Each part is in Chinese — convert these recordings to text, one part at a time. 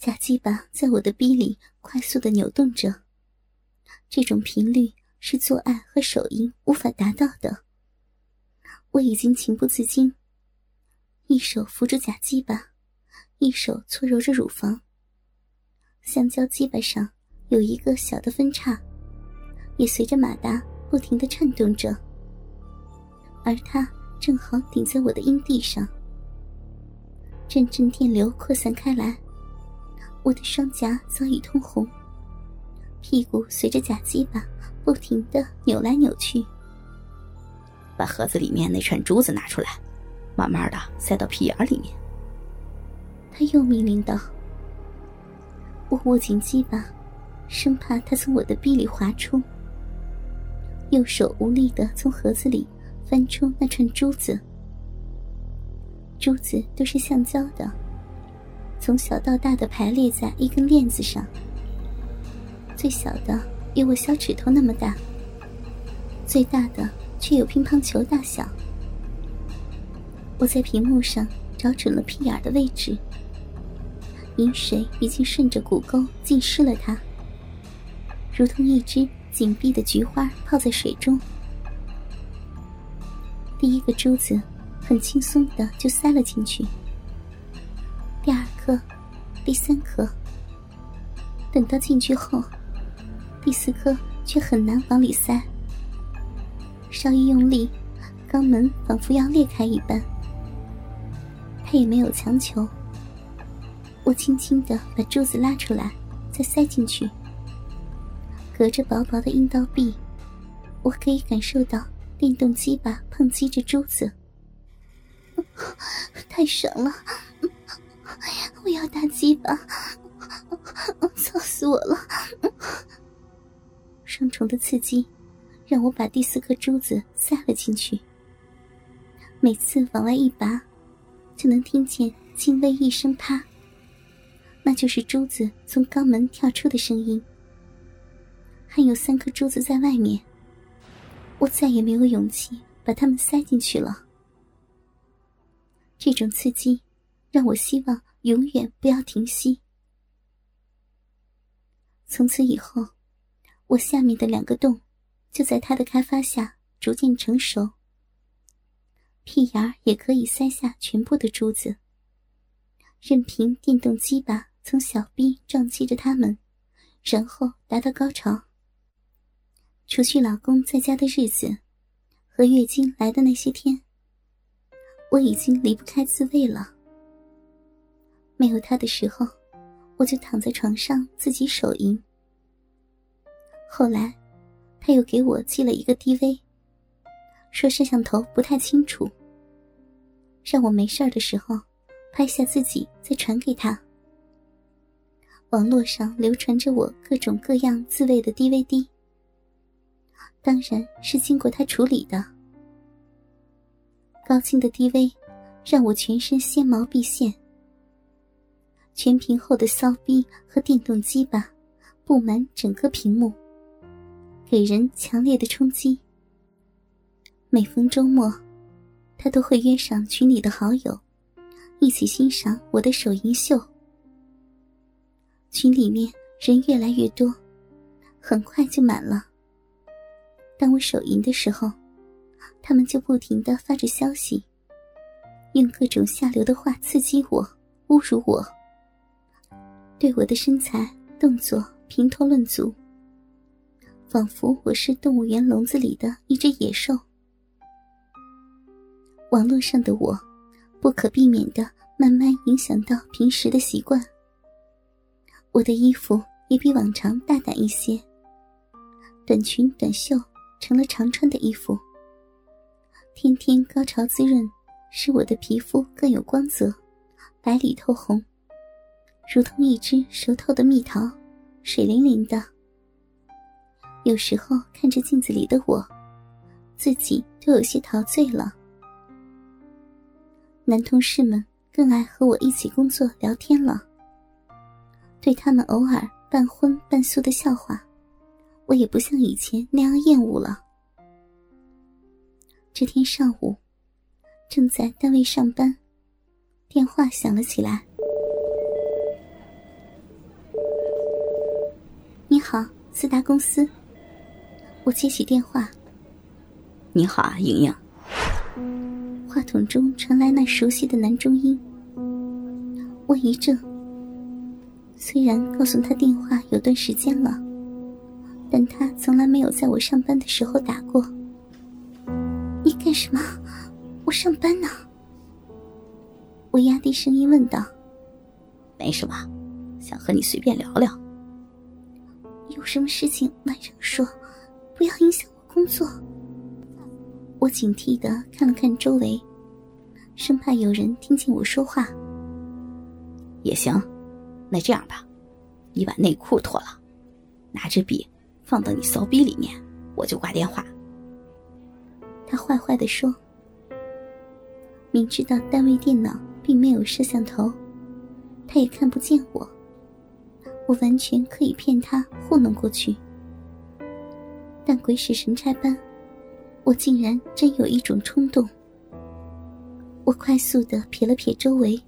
假鸡巴在我的逼里快速的扭动着，这种频率是做爱和手淫无法达到的。我已经情不自禁，一手扶住假鸡巴，一手搓揉着乳房。香蕉鸡巴上有一个小的分叉，也随着马达不停的颤动着，而它正好顶在我的阴蒂上，阵阵电流扩散开来，我的双颊早已通红，屁股随着假鸡巴不停的扭来扭去。把盒子里面那串珠子拿出来，慢慢的塞到屁眼里面。他又命令道：“我握紧鸡巴，生怕他从我的臂里滑出。右手无力的从盒子里翻出那串珠子，珠子都是橡胶的，从小到大的排列在一根链子上。最小的有我小指头那么大，最大的。”却有乒乓球大小。我在屏幕上找准了屁眼的位置，饮水已经顺着骨沟浸湿了它，如同一只紧闭的菊花泡在水中。第一个珠子很轻松的就塞了进去，颗，第三颗，等到进去后，第四颗却很难往里塞。稍一用力，肛门仿佛要裂开一般。他也没有强求，我轻轻的把珠子拉出来，再塞进去。隔着薄薄的阴道壁，我可以感受到电动鸡巴碰击着珠子，太爽了！我要大鸡巴，操死我了！双重的刺激。让我把第四颗珠子塞了进去。每次往外一拔，就能听见轻微一声“啪”，那就是珠子从肛门跳出的声音。还有三颗珠子在外面，我再也没有勇气把它们塞进去了。这种刺激，让我希望永远不要停息。从此以后，我下面的两个洞。就在他的开发下逐渐成熟，屁眼儿也可以塞下全部的珠子，任凭电动机把从小臂撞击着它们，然后达到高潮。除去老公在家的日子和月经来的那些天，我已经离不开自慰了。没有他的时候，我就躺在床上自己手淫。后来。他又给我寄了一个 DV，说摄像头不太清楚，让我没事的时候拍下自己再传给他。网络上流传着我各种各样自慰的 DVD，当然是经过他处理的。高清的 DV 让我全身纤毛毕现，全屏后的骚逼和电动机吧，布满整个屏幕。给人强烈的冲击。每逢周末，他都会约上群里的好友，一起欣赏我的手淫秀。群里面人越来越多，很快就满了。当我手淫的时候，他们就不停的发着消息，用各种下流的话刺激我、侮辱我，对我的身材、动作评头论足。仿佛我是动物园笼子里的一只野兽。网络上的我，不可避免的慢慢影响到平时的习惯。我的衣服也比往常大胆一些，短裙短袖成了常穿的衣服。天天高潮滋润，使我的皮肤更有光泽，白里透红，如同一只熟透的蜜桃，水灵灵的。有时候看着镜子里的我，自己都有些陶醉了。男同事们更爱和我一起工作聊天了。对他们偶尔半荤半素的笑话，我也不像以前那样厌恶了。这天上午，正在单位上班，电话响了起来。好，四大公司。我接起电话。你好啊，莹莹。话筒中传来那熟悉的男中音。我一怔。虽然告诉他电话有段时间了，但他从来没有在我上班的时候打过。你干什么？我上班呢。我压低声音问道：“没什么，想和你随便聊聊。有什么事情晚上说，不要影响我工作。”我警惕的看了看周围，生怕有人听见我说话。也行，那这样吧，你把内裤脱了，拿支笔放到你骚逼里面，我就挂电话。他坏坏的说：“明知道单位电脑并没有摄像头，他也看不见我，我完全可以骗他糊弄过去。但鬼使神差般。”我竟然真有一种冲动。我快速的瞥了瞥周围，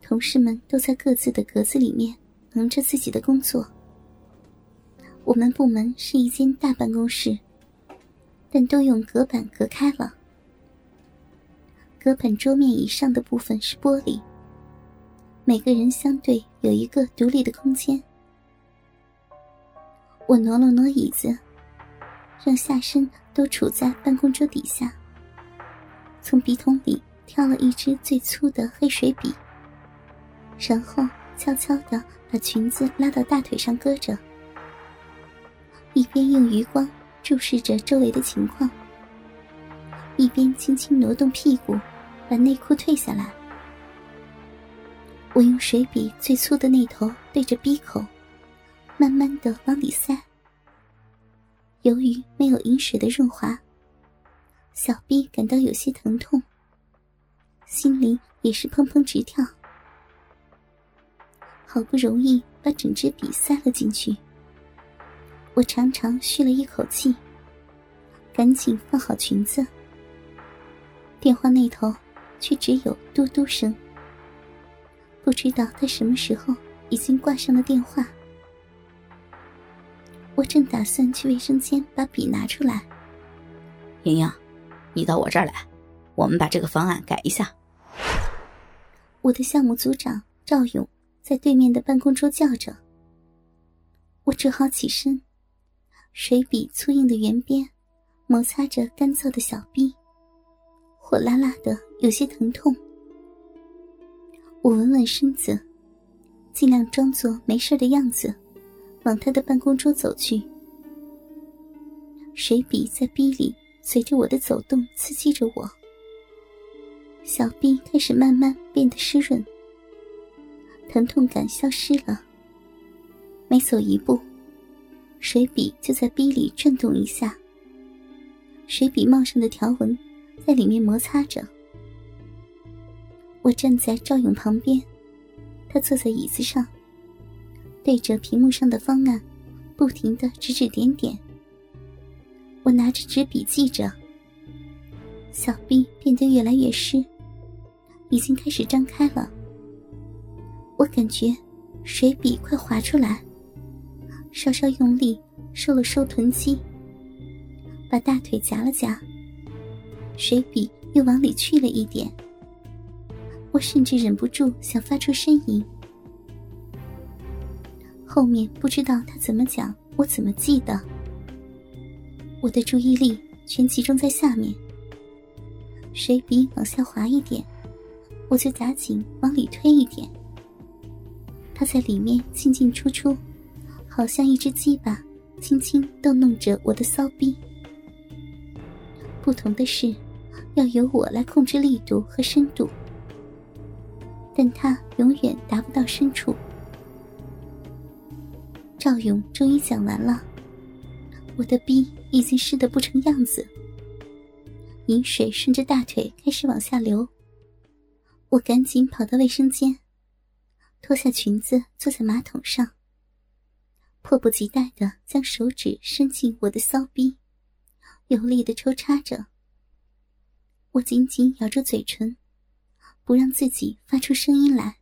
同事们都在各自的格子里面忙着自己的工作。我们部门是一间大办公室，但都用隔板隔开了。隔板桌面以上的部分是玻璃，每个人相对有一个独立的空间。我挪了挪椅子。让下身都处在办公桌底下。从笔筒里挑了一支最粗的黑水笔，然后悄悄地把裙子拉到大腿上搁着，一边用余光注视着周围的情况，一边轻轻挪动屁股，把内裤褪下来。我用水笔最粗的那头对着鼻口，慢慢的往里塞。由于没有饮水的润滑，小臂感到有些疼痛，心里也是砰砰直跳。好不容易把整支笔塞了进去，我长长吁了一口气，赶紧放好裙子。电话那头却只有嘟嘟声，不知道他什么时候已经挂上了电话。我正打算去卫生间把笔拿出来。莹莹，你到我这儿来，我们把这个方案改一下。我的项目组长赵勇在对面的办公桌叫着。我只好起身，水笔粗硬的圆边摩擦着干燥的小臂，火辣辣的，有些疼痛。我稳稳身子，尽量装作没事的样子。往他的办公桌走去，水笔在逼里随着我的走动刺激着我，小臂开始慢慢变得湿润，疼痛感消失了。每走一步，水笔就在逼里转动一下，水笔帽上的条纹在里面摩擦着。我站在赵勇旁边，他坐在椅子上。对着屏幕上的方案，不停的指指点点。我拿着纸笔记着，小臂变得越来越湿，已经开始张开了。我感觉水笔快滑出来，稍稍用力收了收臀肌，把大腿夹了夹，水笔又往里去了一点。我甚至忍不住想发出呻吟。后面不知道他怎么讲，我怎么记得。我的注意力全集中在下面，水笔往下滑一点，我就夹紧往里推一点。他在里面进进出出，好像一只鸡巴，轻轻逗弄着我的骚逼。不同的是，要由我来控制力度和深度，但他永远达不到深处。赵勇终于讲完了，我的逼已经湿得不成样子，饮水顺着大腿开始往下流。我赶紧跑到卫生间，脱下裙子坐在马桶上，迫不及待的将手指伸进我的骚逼，有力的抽插着。我紧紧咬住嘴唇，不让自己发出声音来。